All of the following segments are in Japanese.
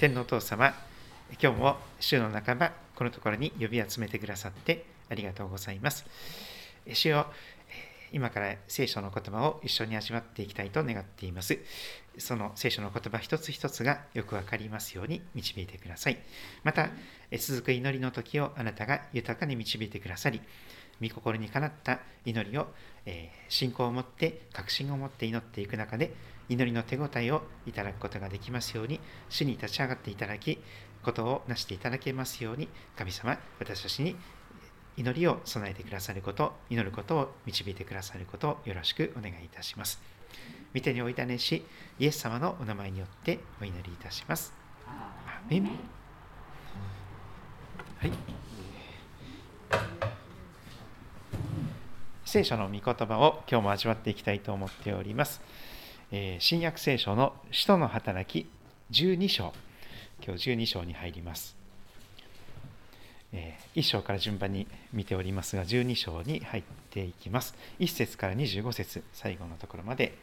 天皇父様、今日も週の半ば、このところに呼び集めてくださってありがとうございます。主よ今から聖書の言葉を一緒に味わっていきたいと願っています。その聖書の言葉一つ一つがよくわかりますように導いてください。また、続く祈りの時をあなたが豊かに導いてくださり、御心にかなった祈りを、え、信仰を持って、確信を持って祈っていく中で、祈りの手応えをいただくことができますように、主に立ち上がっていただき、ことをなしていただけますように、神様、私たちに祈りを備えてくださること、祈ることを導いてくださることをよろしくお願いいたします。見てにおいたねし、イエス様のお名前によってお祈りいたします。アメンはい。聖書の御言葉を今日も味わっていきたいと思っております。えー、新約聖書の使徒の働き12章、今日12章に入ります。え1章から順番に見ておりますが、12章に入っていきます。1節から25節、最後のところまで、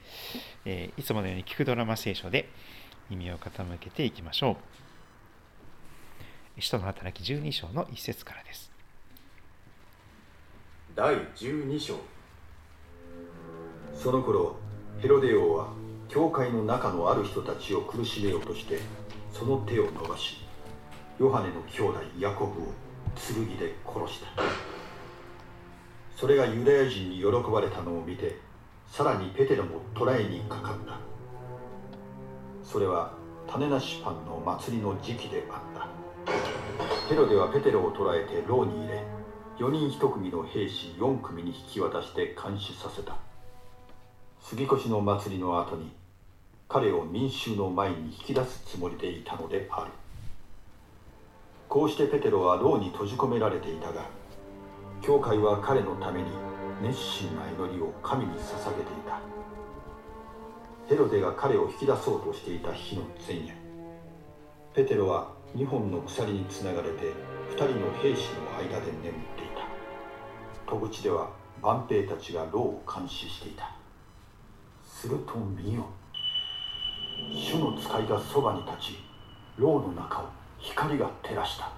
えいつものように聞くドラマ聖書で耳を傾けていきましょう。使徒の働き12章の1節からです。第12章その頃ヘロデ王は教会の中のある人たちを苦しめようとしてその手を伸ばしヨハネの兄弟ヤコブを剣で殺した。それがユダヤ人に喜ばれたのを見てさらにペテロも捕らえにかかった。それは種なしパンの祭りの時期であった。ヘロデはペテロを捕らえて牢に入れ4人1組の兵士4組に引き渡して監視させた。杉越の祭りの後に彼を民衆の前に引き出すつもりでいたのである。こうしてペテロは牢に閉じ込められていたが教会は彼のために熱心な祈りを神に捧げていた。ヘロデが彼を引き出そうとしていた日の前夜ペテロは2本の鎖につながれて2人の兵士の間で眠っていた。戸口では万兵たちが牢を監視していた。すると見よ。主の使いがそばに立ち牢の中を光が照らした。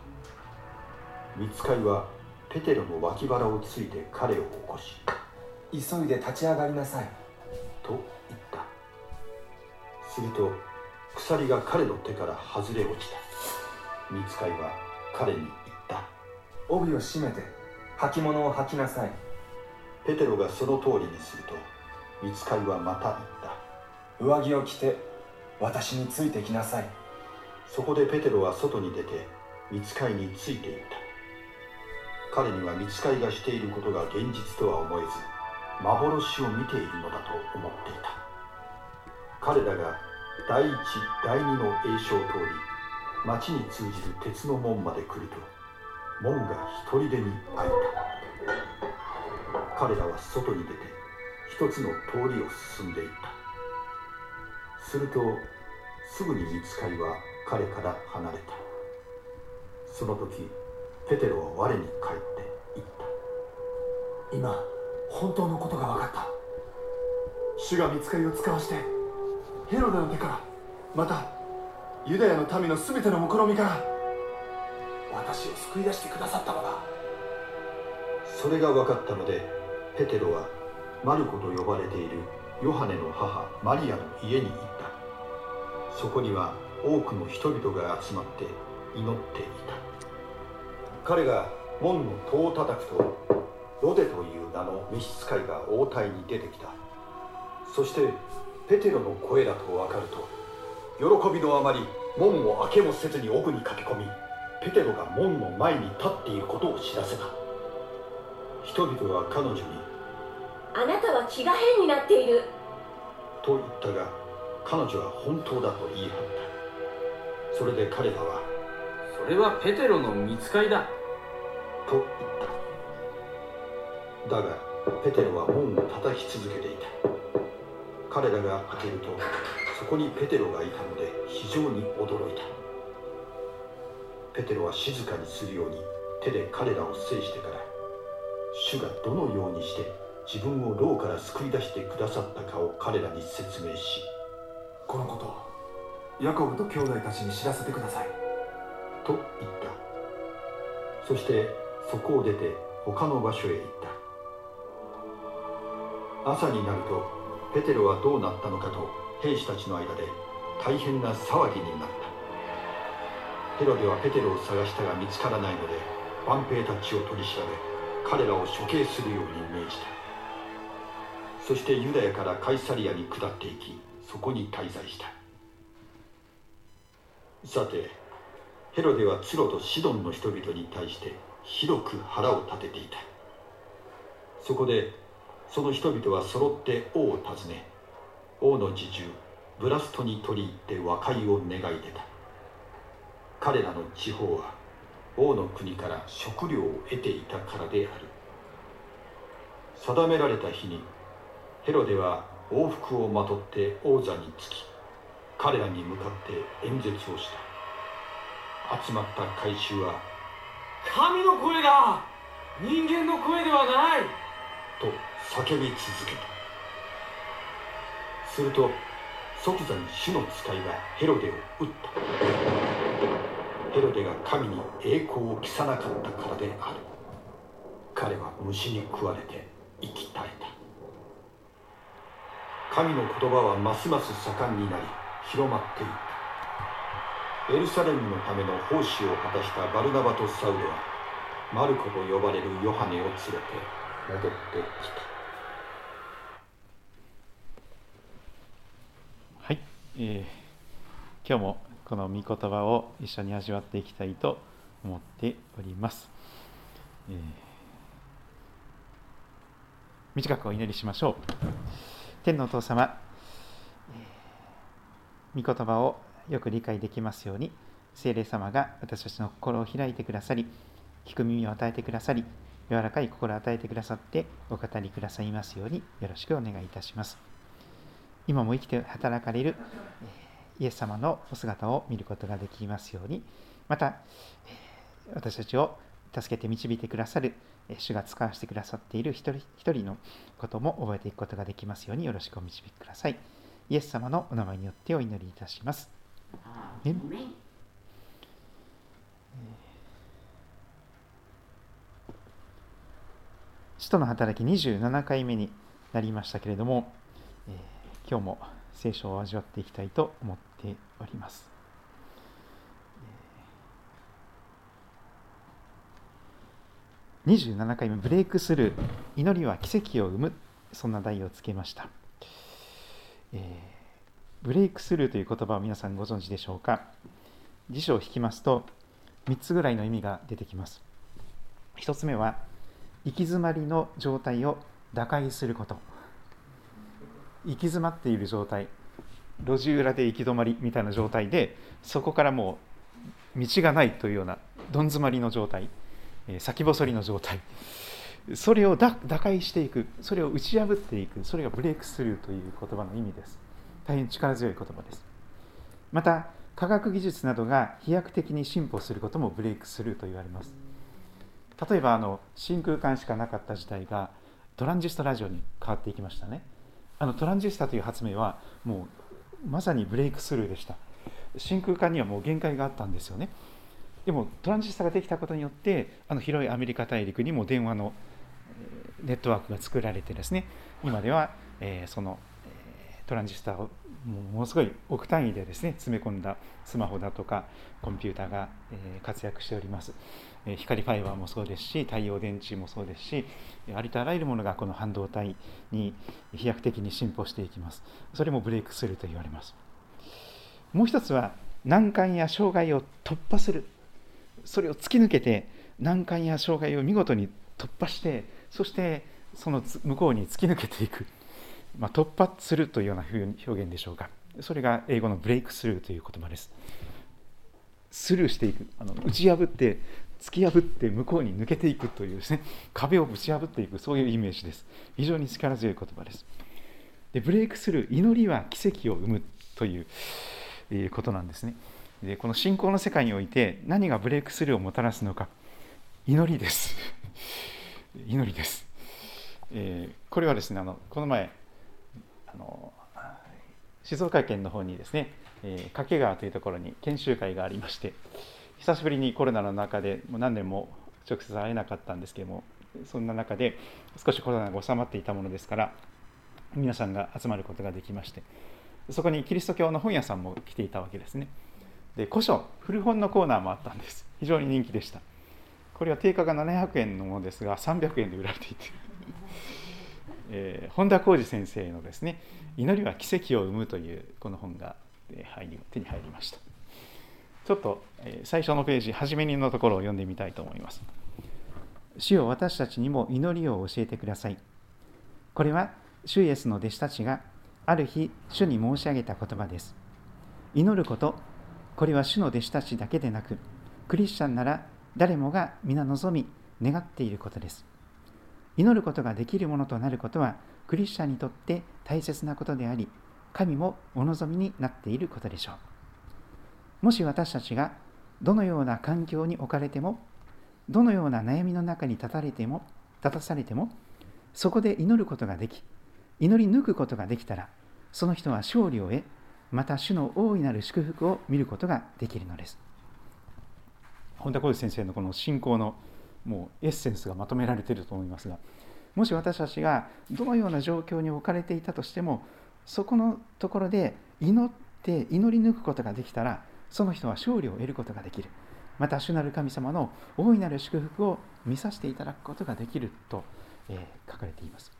見つかいはペテロの脇腹をついて彼を起こし急いで立ち上がりなさい。と言った。すると鎖が彼の手から外れ落ちた。見つかいは彼に言った。帯を締めて履物を履きなさい。ペテロがその通りにすると見つかいはまた言った。上着を着て私についてきなさい。そこでペテロは外に出て見つかいについていった。彼には見つかいがしていることが現実とは思えず幻を見ているのだと思っていた。彼らが第一第二の栄唱を通り町に通じる鉄の門まで来ると門が一人でに開いた。彼らは外に出て一つの通りを進んでいった。するとすぐに見つかいは彼から離れた。その時ペテロは我に返って言った。今本当のことが分かった。主が見つかりを使わしてヘロデの手からまたユダヤの民の全ての目論みから私を救い出してくださったのだ。それが分かったのでペテロはマルコと呼ばれているヨハネの母マリアの家に行った。そこには多くの人々が集まって祈っていた。彼が門の戸を叩くとロデという名の召使いが応対に出てきた。そしてペテロの声だと分かると喜びのあまり門を開けもせずに奥に駆け込みペテロが門の前に立っていることを知らせた。人々は彼女に「あなたは気が変になっている」と言ったが彼女は本当だと言い張った。それで彼らはそれはペテロの見つかりだ。と言った。だがペテロは門を叩き続けていた。彼らが開けるとそこにペテロがいたので非常に驚いた。ペテロは静かにするように手で彼らを制してから主がどのようにして自分を牢から救い出してくださったかを彼らに説明しこのことヤコブと兄弟たちに知らせてください。と言った。そしてそこを出て他の場所へ行った。朝になるとペテロはどうなったのかと兵士たちの間で大変な騒ぎになった。ヘロデはペテロを探したが見つからないので万兵たちを取り調べ彼らを処刑するように命じたそしてユダヤからカイサリアに下っていきそこに滞在した。さてヘロデはツロとシドンの人々に対してひどく腹を立てていた。そこでその人々は揃って王を訪ね王の侍従ブラストに取り入って和解を願い出た。彼らの地方は王の国から食料を得ていたからである。定められた日にヘロデは王服をまとって王座につき彼らに向かって演説をした。集まった回収は神の声だ人間の声ではない。と叫び続けた。すると即座に主の使いはヘロデを撃った。ヘロデが神に栄光を期さなかったからである。彼は虫に食われて生き絶えた神の言葉はますます盛んになり広まっていったエルサレムのための奉仕を果たしたバルナバとサウルはマルコと呼ばれるヨハネを連れて戻ってきたはい、えー今日もこの御言葉を一緒に味わっていきたいと思っております。えー短くお祈りしましょう。天のお父様、御言葉をよく理解できますように、聖霊様が私たちの心を開いてくださり、聞く耳を与えてくださり、柔らかい心を与えてくださって、お語りくださいますように、よろしくお願いいたします。今も生きて働かれるイエス様のお姿を見ることができますように、また、私たちを助けて導いてくださる、主が使わせてくださっている一人一人のことも覚えていくことができますようによろしくお導きください。イエス様のお名前によってお祈りいたします。アーメン使徒の働き27回目になりましたけれども、えー今日も聖書を味わっていきたいと思っております。えー27回目、ブレイクスルー、祈りは奇跡を生む、そんな題をつけました。えーブレイクスルーという言葉を皆さんご存知でしょうか？辞書を引きますと、3つぐらいの意味が出てきます。1つ目は、行き詰まりの状態を打開すること。行き詰まっている状態路地裏で行き止まりみたいな状態でそこからもう道がないというようなどん詰まりの状態、先細りの状態。それを打開していく。それを打ち破っていく。それがブレイクスルーという言葉の意味です。大変力強い言葉です。また科学技術などが飛躍的に進歩することもブレイクスルーと言われます。例えばあの真空管しかなかった時代がトランジスタラジオに変わっていきましたね。あのトランジスタという発明はもうまさにブレイクスルーでした。真空管にはもう限界があったんですよね。でもトランジスタができたことによってあの広いアメリカ大陸にも電話のネットワークが作られてですね今では、えーその、トランジスタをもものすごい億単位でですね詰め込んだスマホだとかコンピューターが、えー活躍しております、えー光ファイバーもそうですし太陽電池もそうですしありとあらゆるものがこの半導体に飛躍的に進歩していきます。それもブレイクスルーと言われます。もう一つは難関や障害を突破する。それを突き抜けて難関や障害を見事に突破してそしてその向こうに突き抜けていく、まあ、突破するというような表現でしょうか。それが英語のブレイクスルーという言葉です。スルーしていく。あの打ち破って突き破って向こうに抜けていくというですね。壁をぶち破っていくそういうイメージです。非常に力強い言葉です。でブレイクスルー祈りは奇跡を生むということなんですね。でこの信仰の世界において何がブレイクスルーをもたらすのか。祈りです。祈りです、えーこれはですねあのこの前あの静岡県の方にですねえー、掛川というところに研修会がありまして久しぶりにコロナの中でもう何年も直接会えなかったんですけどもそんな中で少しコロナが収まっていたものですから皆さんが集まることができましてそこにキリスト教の本屋さんも来ていたわけですね。で古書古本のコーナーもあったんです。非常に人気でした。これは定価が700円のものですが300円で売られていて。えー、本田浩二先生のですね「祈りは奇跡を生む」というこの本が手に入りました。ちょっと最初のページ初めにのところを読んでみたいと思います。主よ私たちにも祈りを教えてください。これは主イエスの弟子たちがある日主に申し上げた言葉です。祈ることこれは主の弟子たちだけでなくクリスチャンなら誰もが皆望み願っていることです。祈ることができるものとなることはクリスチャンにとって大切なことであり神もお望みになっていることでしょう。もし私たちがどのような環境に置かれてもどのような悩みの中に立たれても立たされてもそこで祈ることができ祈り抜くことができたらその人は勝利を得また主の大いなる祝福を見ることができるのです。本田浩二先生のこの信仰のもうエッセンスがまとめられていると思いますがもし私たちがどのような状況に置かれていたとしてもそこのところで祈って祈り抜くことができたらその人は勝利を得ることができる。また主なる神様の大いなる祝福を見させていただくことができると、えー、書かれています。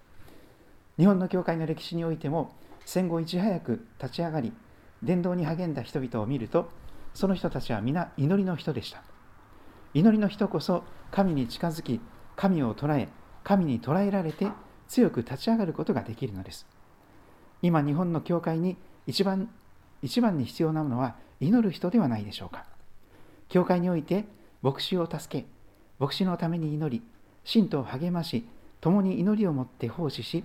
日本の教会の歴史においても戦後いち早く立ち上がり伝道に励んだ人々を見るとその人たちは皆祈りの人でした。祈りの人こそ神に近づき神を捉え神に捉えられて強く立ち上がることができるのです。今日本の教会に一番一番に必要なものは祈る人ではないでしょうか。教会において牧師を助け牧師のために祈り信徒を励まし共に祈りを持って奉仕し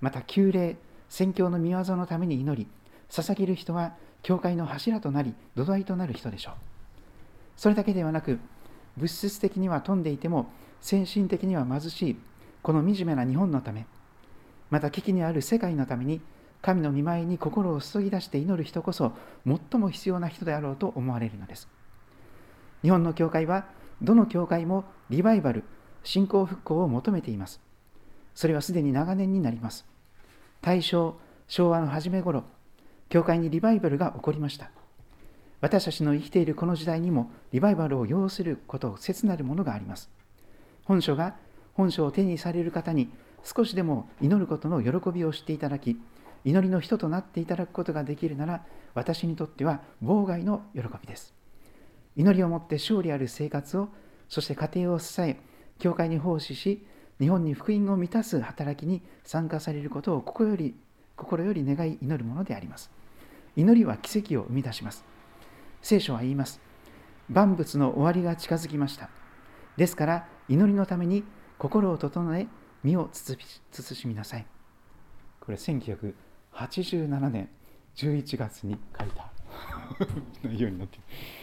また旧礼宣教の見業のために祈り捧げる人は教会の柱となり土台となる人でしょう。それだけではなく物質的には富んでいても先進的には貧しいこの惨めな日本のためまた危機にある世界のために神の見舞いに心を注ぎ出して祈る人こそ最も必要な人であろうと思われるのです。日本の教会はどの教会もリバイバル信仰復興を求めています。それはすでに長年になります。大正昭和の初め頃教会にリバイバルが起こりました。私たちの生きているこの時代にもリバイバルを要すること切なるものがあります。本書が本書を手にされる方に少しでも祈ることの喜びを知っていただき祈りの人となっていただくことができるなら私にとっては妨害の喜びです。祈りをもって勝利ある生活をそして家庭を支え教会に奉仕し日本に福音を満たす働きに参加されることを心より心より願い祈るものであります。祈りは奇跡を生み出します。聖書は言います。万物の終わりが近づきました。ですから祈りのために心を整え身を慎みなさい。これ1900 87年11月に書いた。内容になって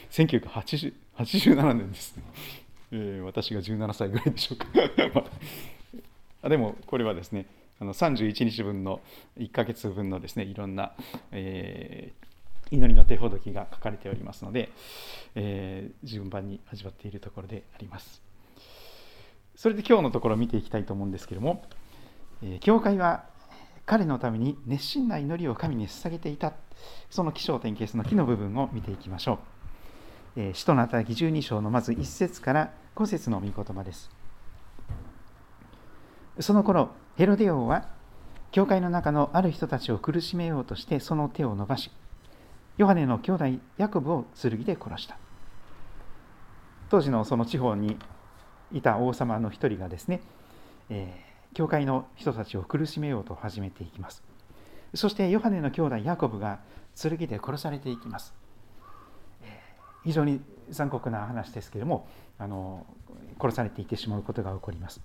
1987年です、えー、私が17歳ぐらいでしょうか。あでもこれはですねあの31日分の1ヶ月分のですねいろんな、えー、祈りの手ほどきが書かれておりますので、えー、順番に味わっているところであります。それで今日のところを見ていきたいと思うんですけれども、え、教会は彼のために熱心な祈りを神に捧げていた。その起承転結の木の部分を見ていきましょう、え、使徒の働き12章のまず1節から5節の御言葉です。その頃ヘロデ王は教会の中のある人たちを苦しめようとしてその手を伸ばしヨハネの兄弟ヤコブを剣で殺した。当時のその地方にいた王様の一人がですね、えー教会の人たちを苦しめようと始めていきます。そしてヨハネの兄弟ヤコブが剣で殺されていきます。非常に残酷な話ですけれどもあの殺されていってしまうことが起こります。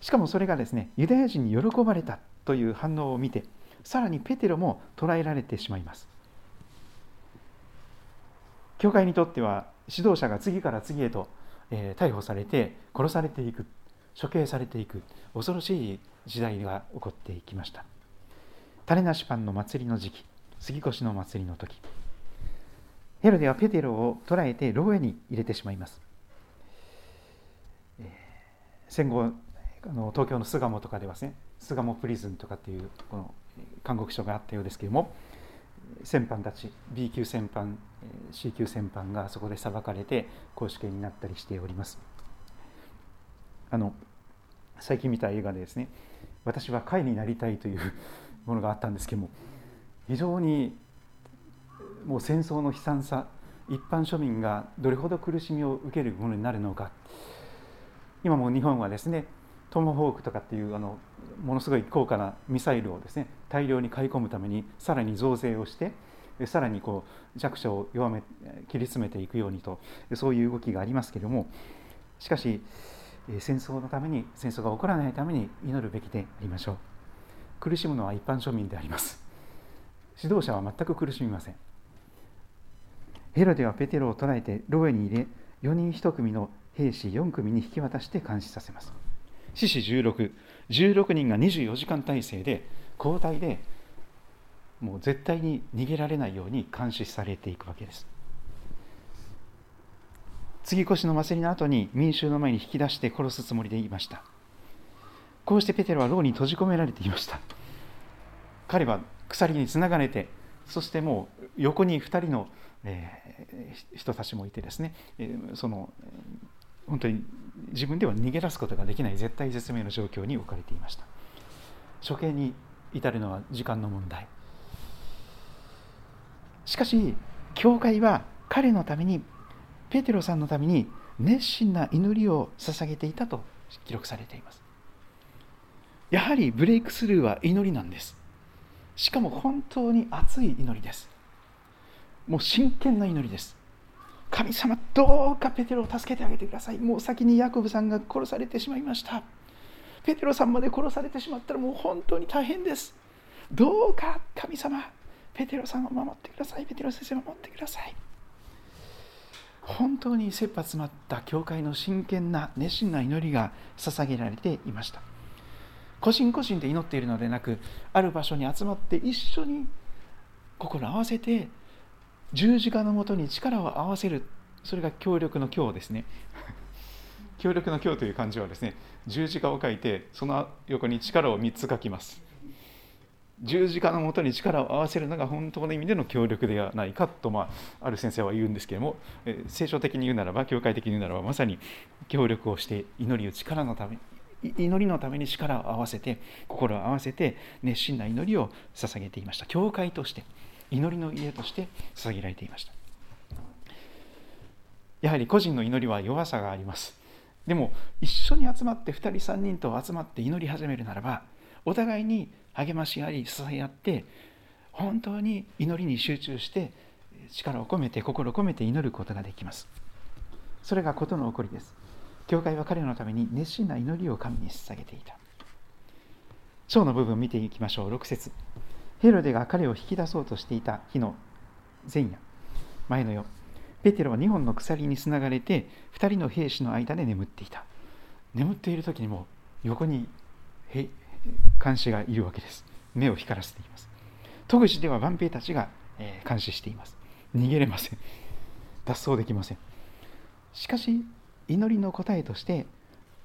しかもそれがですねユダヤ人に喜ばれたという反応を見てさらにペテロも捕らえられてしまいます。教会にとっては指導者が次から次へと、えー、逮捕されて殺されていく処刑されていく恐ろしい時代が起こっていきました。種なしパンの祭りの時期杉越の祭りの時ヘロデはペテロを捕らえて牢屋に入れてしまいます。戦後あの東京の巣鴨とかではですね巣鴨プリズンとかっていうこの監獄所があったようですけれども戦犯たち B 級戦犯 C 級戦犯がそこで裁かれて公主刑になったりしております。あの最近見た映画でですね私は貝になりたいというものがあったんですけども非常にもう戦争の悲惨さ一般庶民がどれほど苦しみを受けるものになるのか今も日本はですねトモホークとかっていうあのものすごい高価なミサイルをですね大量に買い込むためにさらに増税をしてさらにこう弱者を弱め切り詰めていくようにとそういう動きがありますけれどもしかし戦争のために戦争が起こらないために祈るべきでありましょう。苦しむのは一般庶民であります。指導者は全く苦しみません。ヘロデはペテロを捕らえて牢屋に入れ4人1組の兵士4組に引き渡して監視させます獅子16、16人が24時間体制で交代でもう絶対に逃げられないように監視されていくわけです。次越の祭りの後に民衆の前に引き出して殺すつもりでいました。こうしてペテロは牢に閉じ込められていました。彼は鎖につながれて、そしてもう横に2人の、えー、人たちもいてですね、えー、その本当に自分では逃げ出すことができない絶対絶命の状況に置かれていました。処刑に至るのは時間の問題。しかし教会は彼のためにペテロさんのために熱心な祈りを捧げていたと記録されています。やはりブレイクスルーは祈りなんです。しかも本当に熱い祈りです。もう真剣な祈りです。神様どうかペテロを助けてあげてください。もう先にヤコブさんが殺されてしまいました。ペテロさんまで殺されてしまったらもう本当に大変です。どうか神様ペテロさんを守ってください。ペテロ先生を守ってください。本当に切羽詰まった教会の真剣な熱心な祈りが捧げられていました。個人個人で祈っているのでなくある場所に集まって一緒に心合わせて十字架のもとに力を合わせる。それが協力の協ですね。協力の協という漢字はですね十字架を書いてその横に力を3つ書きます。十字架のもとに力を合わせるのが本当の意味での協力ではないかと、まあ、ある先生は言うんですけれども、え聖書的に言うならば教会的に言うならばまさに協力をして祈りを力のため祈りのために力を合わせて心を合わせて熱心な祈りを捧げていました。教会として。祈りの家として捧げられていました。やはり個人の祈りは弱さがあります。でも一緒に集まって2人3人と集まって祈り始めるならばお互いに励まし合い支え合って本当に祈りに集中して力を込めて心を込めて祈ることができます。それが事の起こりです。教会は彼のために熱心な祈りを神に捧げていた。章の部分を見ていきましょう。6節。ヘロデが彼を引き出そうとしていた日の前夜前の夜ペテロは2本の鎖につながれて2人の兵士の間で眠っていた。眠っている時にも横に監視がいるわけです。目を光らせています。戸口では万兵たちが監視しています。逃げれません。脱走できません。しかし祈りの答えとして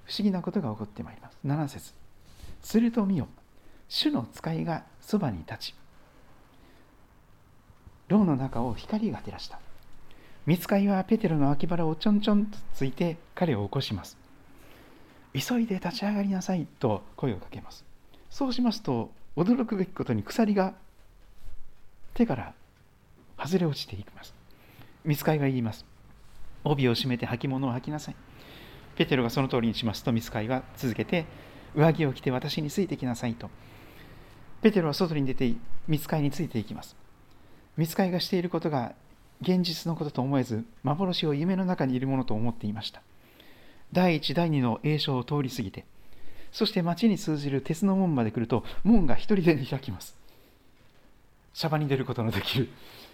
不思議なことが起こってまいります。7節。すると見よ。主の使いがそばに立ち牢の中を光が照らした。見つかいはペテロの脇腹をちょんちょんとついて彼を起こします。急いで立ち上がりなさいと声をかけます。そうしますと驚くべきことに鎖が手から外れ落ちていきます。見つかいは言います。帯を締めて履物を履きなさい。ペテロがその通りにしますと見つかいは続けて上着を着て私についてきなさいと。ペテロは外に出て見つかいについていきます。見つかいがしていることが現実のことと思えず幻を夢の中にいるものと思っていました。第一第二の栄唱を通り過ぎてそして町に通じる鉄の門まで来ると門が一人で開きます。シャバに出ることのできる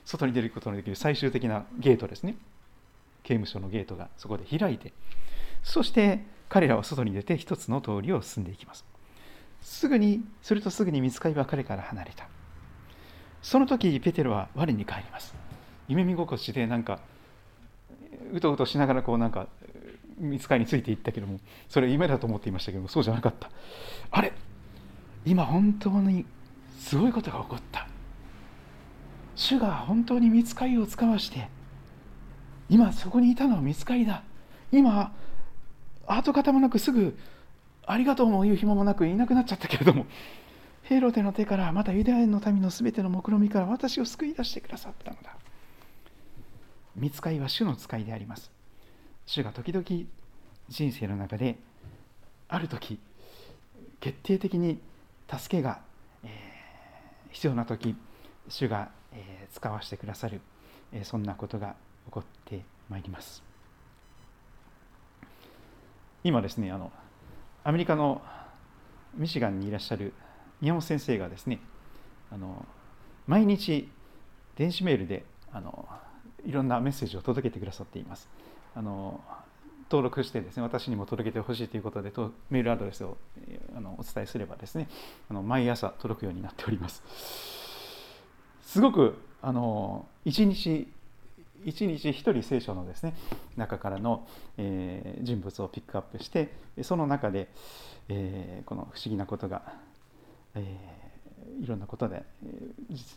外に出ることのできる最終的なゲートですね。刑務所のゲートがそこで開いてそして彼らは外に出て一つの通りを進んでいきます。すぐにするとすぐに見つかりは彼から離れた。その時ペテロは我に返ります。夢見心地でなんかうとうとしながらこうなんか見つかりについていったけどもそれ夢だと思っていましたけどもそうじゃなかった。あれ今本当にすごいことが起こった。主が本当に見つかりを使わして今そこにいたのは見つかりだ。今跡形もなくすぐありがとうも言う暇もなくいなくなっちゃったけれどもヘロデの手からまたユダヤの民のすべての目論みから私を救い出してくださったのだ見つかりは主の使いであります。主が時々人生の中である時決定的に助けが、えー、必要な時主が、えー、使わせてくださる、えー、そんなことが起こってまいります。今ですねあのアメリカのミシガンにいらっしゃる宮本先生がですねあの毎日電子メールであのいろんなメッセージを届けてくださっています。あの登録してですね私にも届けてほしいということでとメールアドレスをあのお伝えすればですねあの毎朝届くようになっております。すごくあの一日一日一人聖書のですね中からの、えー、人物をピックアップしてその中で、えー、この不思議なことが、えー、いろんなことで、え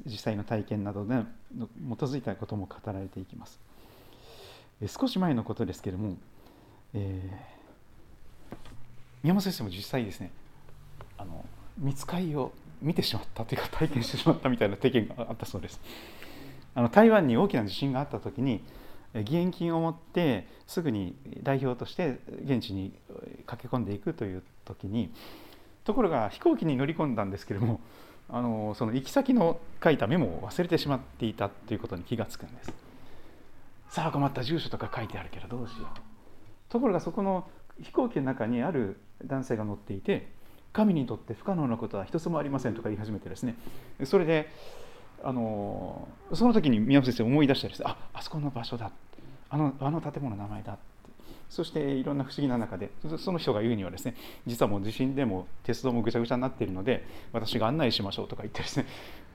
実際の体験などで基づいたことも語られていきます、え少し前のことですけれども、え宮本先生も実際ですねあの見つかりを見てしまったというか体験してしまったみたいな体験があったそうです。あの台湾に大きな地震があった時に義援金を持ってすぐに代表として現地に駆け込んでいくという時にところが飛行機に乗り込んだんですけれども あのその行き先の書いたメモを忘れてしまっていたということに気がつくんです。さあ困った住所とか書いてあるけどどうしよう。ところがそこの飛行機の中にある男性が乗っていて神にとって不可能なことは一つもありませんとか言い始めてですね。それであのその時に宮本先生思い出したりしてああそこの場所だあのあの建物の名前だってそしていろんな不思議な中でその人が言うにはですね実はもう地震でも鉄道もぐちゃぐちゃになっているので私が案内しましょうとか言ってですね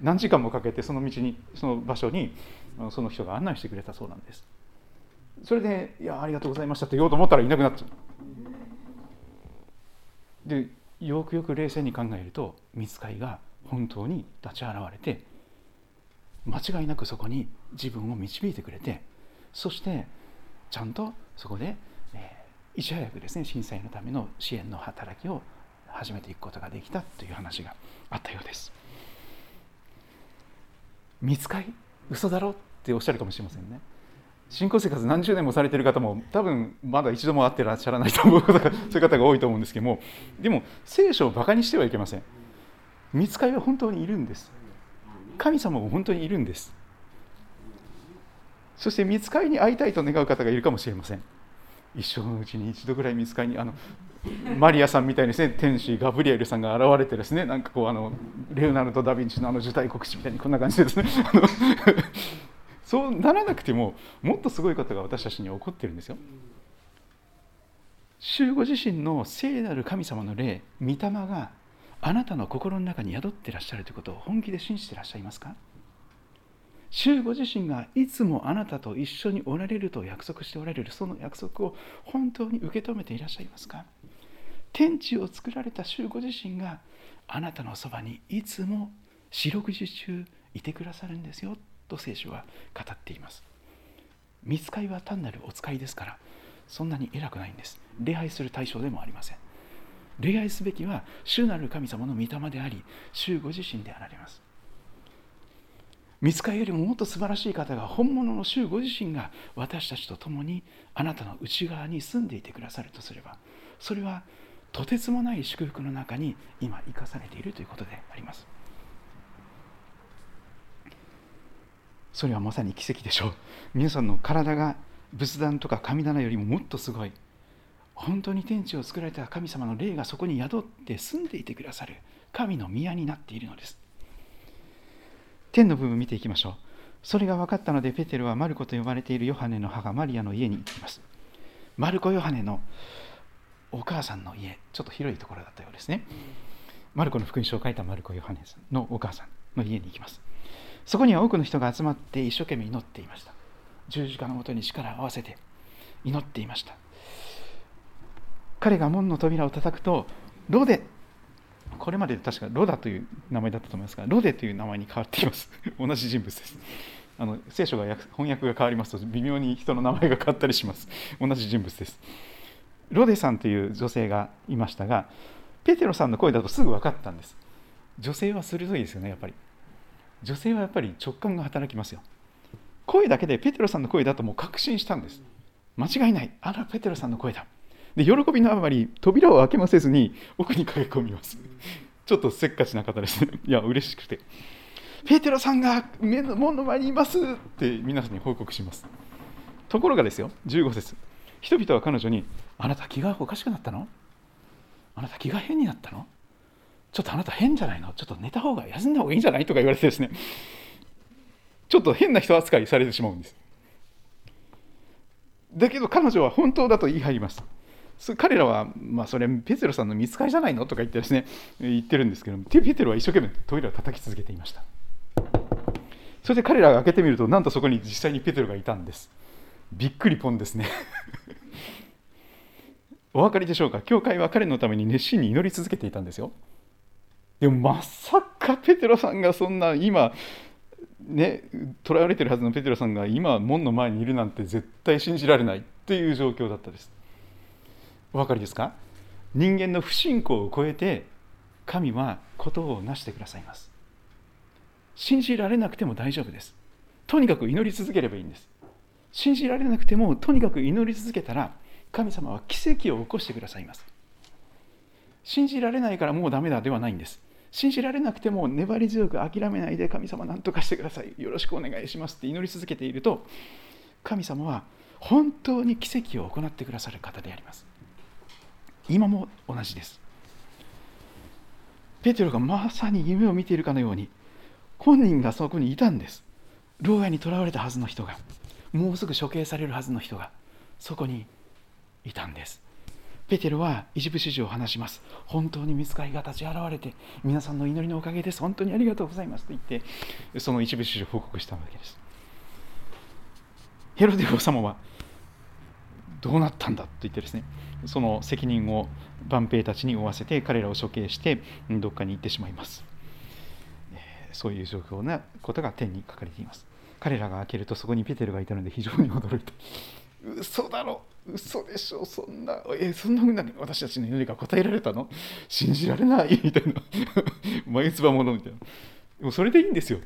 何時間もかけてその道にその場所にその人が案内してくれたそうなんです。それで「いやありがとうございました」って言おうと思ったらいなくなっちゃう。でよくよく冷静に考えると見つかりが本当に立ち現れて間違いなくそこに自分を導いてくれてそしてちゃんとそこで、えー、いち早くですね。震災のための支援の働きを始めていくことができたという話があったようです。見つかり嘘だろっておっしゃるかもしれませんね。信仰生活何十年もされている方も多分まだ一度も会ってらっしゃらないと思う方が そういう方が多いと思うんですけども。でも聖書をバカにしてはいけません。見つかりは本当にいるんです。神様も本当にいるんです。そして見つかりに会いたいと願う方がいるかもしれません。一生のうちに一度ぐらい見つかりにあのマリアさんみたいにですね天使ガブリエルさんが現れてですねなんかこうあのレオナルド・ダ・ヴィンチのあの受胎告知みたいにこんな感じでですね。そうならなくてももっとすごいことが私たちに起こってるんですよ。主ご自身の聖なる神様の霊御霊があなたの心の中に宿ってらっしゃるということを本気で信じてらっしゃいますか？主ご自身がいつもあなたと一緒におられると約束しておられるその約束を本当に受け止めていらっしゃいますか？天地を作られた主ご自身があなたのそばにいつも四六時中いてくださるんですよと聖書は語っています。見つかりは単なるお使いですからそんなに偉くないんです。礼拝する対象でもありません。礼拝すべきは主なる神様の御霊であり主ご自身であられます。見つかりよりももっと素晴らしい方が本物の主ご自身が私たちと共にあなたの内側に住んでいてくださるとすればそれはとてつもない祝福の中に今生かされているということであります。それはまさに奇跡でしょう。皆さんの体が仏壇とか神棚よりももっとすごい。本当に天地を作られた神様の霊がそこに宿って住んでいてくださる神の宮になっているのです。天の部分見ていきましょう。それが分かったのでペテロはマルコと呼ばれているヨハネの母マリアの家に行きます。マルコ・ヨハネのお母さんの家。ちょっと広いところだったようですね。マルコの福音書を書いたマルコ・ヨハネのお母さんの家に行きます。そこには多くの人が集まって一生懸命祈っていました。十字架のもとに力を合わせて祈っていました。彼が門の扉を叩くとロデこれまで確かロダという名前だったと思いますがロデという名前に変わっています。同じ人物です。あの聖書が翻訳が変わりますと微妙に人の名前が変わったりします。同じ人物です。ロデさんという女性がいましたがペテロさんの声だとすぐ分かったんです。女性は鋭いですよねやっぱり。女性はやっぱり直感が働きますよ。声だけでペテロさんの声だともう確信したんです。間違いない。あらペテロさんの声だ。で喜びのあまり扉を開けもせずに奥に駆け込みます。ちょっとせっかちな方ですね。いや嬉しくて。ペテロさんが目の門の前にいますって皆さんに報告します。ところがですよ15節。人々は彼女にあなた気がおかしくなったの？あなた気が変になったの？ちょっとあなた変じゃないの？ちょっと寝た方が休んだ方がいいんじゃないとか言われてですね。ちょっと変な人扱いされてしまうんです。だけど彼女は本当だと言い張ります。彼らは、まあ、それペテロさんの見つかりじゃないの？とか言ってですね言ってるんですけどもペテロは一生懸命トイレを叩き続けていました。それで彼らが開けてみるとなんとそこに実際にペテロがいたんです。びっくりポンですね。お分かりでしょうか？教会は彼のために熱心に祈り続けていたんですよ。でもまさかペテロさんがそんな今ね捕らわれてるはずのペテロさんが今門の前にいるなんて絶対信じられないっていう状況だったです。お分かりですか？人間の不信仰を超えて神はことを成してくださいます。信じられなくても大丈夫です。とにかく祈り続ければいいんです。信じられなくてもとにかく祈り続けたら神様は奇跡を起こしてくださいます。信じられないからもうダメだではないんです。信じられなくても粘り強く諦めないで神様何とかしてください。よろしくお願いしますって祈り続けていると神様は本当に奇跡を行ってくださる方であります。今も同じです。ペテロがまさに夢を見ているかのように本人がそこにいたんです。牢屋に囚われたはずの人がもうすぐ処刑されるはずの人がそこにいたんです。ペテロは一部始終を話します。本当に見つかりが立ち現れて皆さんの祈りのおかげです。本当にありがとうございますと言ってその一部始終を報告したわけです。ヘロデ王様はどうなったんだと言ってですねその責任を万兵たちに負わせて彼らを処刑してどっかに行ってしまいます。そういう状況なことが天に書かれています。彼らが開けるとそこにペテロがいたので非常に驚いて嘘だろ。嘘でしょ。そんなえそんなふうな私たちの祈りが答えられたの？信じられない。みたいな。眉唾者みたいな。でもそれでいいんですよ。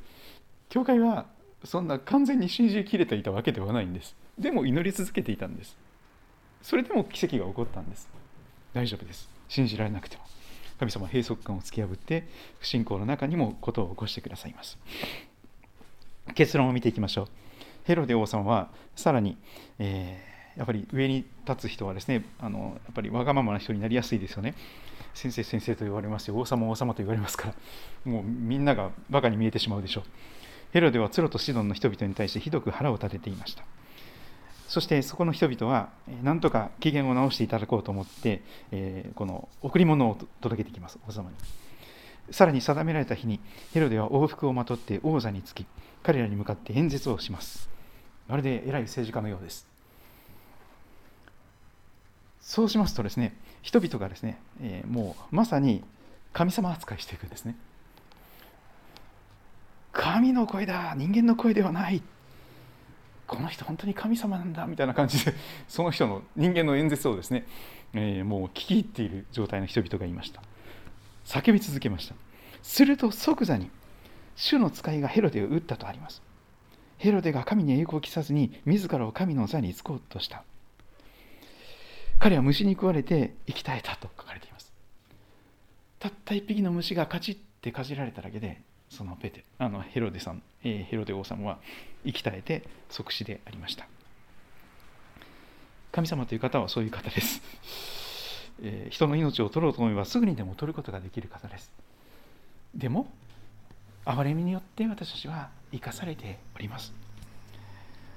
教会はそんな完全に信じきれていたわけではないんです。でも祈り続けていたんです。それでも奇跡が起こったんです。大丈夫です。信じられなくても。神様は閉塞感を突き破って不信仰の中にもことを起こしてくださいます。結論を見ていきましょう。ヘロデ王様はさらに、えー、やっぱり上に立つ人はですねあのやっぱりわがままな人になりやすいですよね。先生先生と言われますよ。王様王様と言われますからもうみんながバカに見えてしまうでしょう。ヘロデはツロとシドンの人々に対してひどく腹を立てていました。そしてそこの人々は何とか機嫌を直していただこうと思って、えー、この贈り物を届けてきます王様に。さらに定められた日にヘロデは王服をまとって王座につき彼らに向かって演説をします。まるで偉い政治家のようです。そうしますとですね人々がですね、えー、もうまさに神様扱いしていくんですね。神の声だ人間の声ではないこの人本当に神様なんだみたいな感じで その人の人間の演説をですね、えー、もう聞き入っている状態の人々がいました。叫び続けました。すると即座に主の使いがヘロデを撃ったとあります。ヘロデが神に栄光を期さずに自らを神の座に就こうとした。彼は虫に食われて生き絶えたと書かれています。たった一匹の虫がカチッてかじられただけでそのペテあのヘロデさん、えー、ヘロデ王様は生き絶えて即死でありました。神様という方はそういう方です、えー、人の命を取ろうと思えばすぐにでも取ることができる方です。でも憐れみによって私たちは生かされております。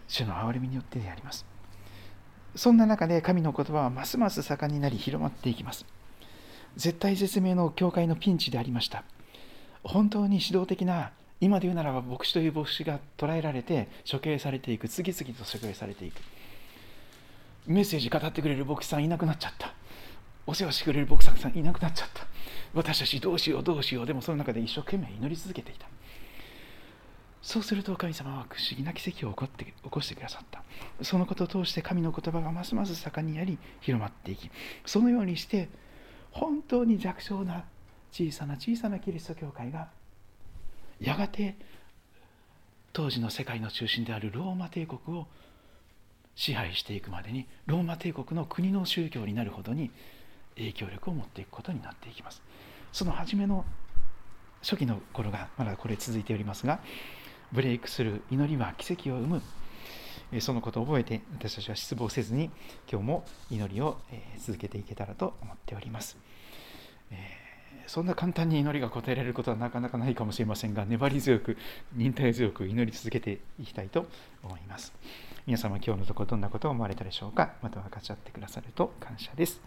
主の憐れみによってであります。そんな中で神の言葉はますます盛んになり広まっていきます。絶対絶命の教会のピンチでありました。本当に指導的な今で言うならば牧師という牧師が捕らえられて処刑されていく次々と処刑されていく。メッセージ語ってくれる牧師さんいなくなっちゃった。お世話してくれる牧師さんいなくなっちゃった。私たちどうしようどうしよう。でもその中で一生懸命祈り続けていた。そうすると神様は不思議な奇跡を起こって起こしてくださった。そのことを通して神の言葉がますます盛んにやり広まっていきそのようにして本当に弱小な小さな小さなキリスト教会がやがて当時の世界の中心であるローマ帝国を支配していくまでにローマ帝国の国の宗教になるほどに影響力を持っていくことになっていきますその初めの初期の頃がまだこれ続いておりますがブレイクする祈りは奇跡を生むそのことを覚えて私たちは失望せずに今日も祈りを続けていけたらと思っております。そんな簡単に祈りが答えられることはなかなかないかもしれませんが粘り強く忍耐強く祈り続けていきたいと思います。皆様今日のところどんなことを思われたでしょうか？また分かち合ってくださると感謝です。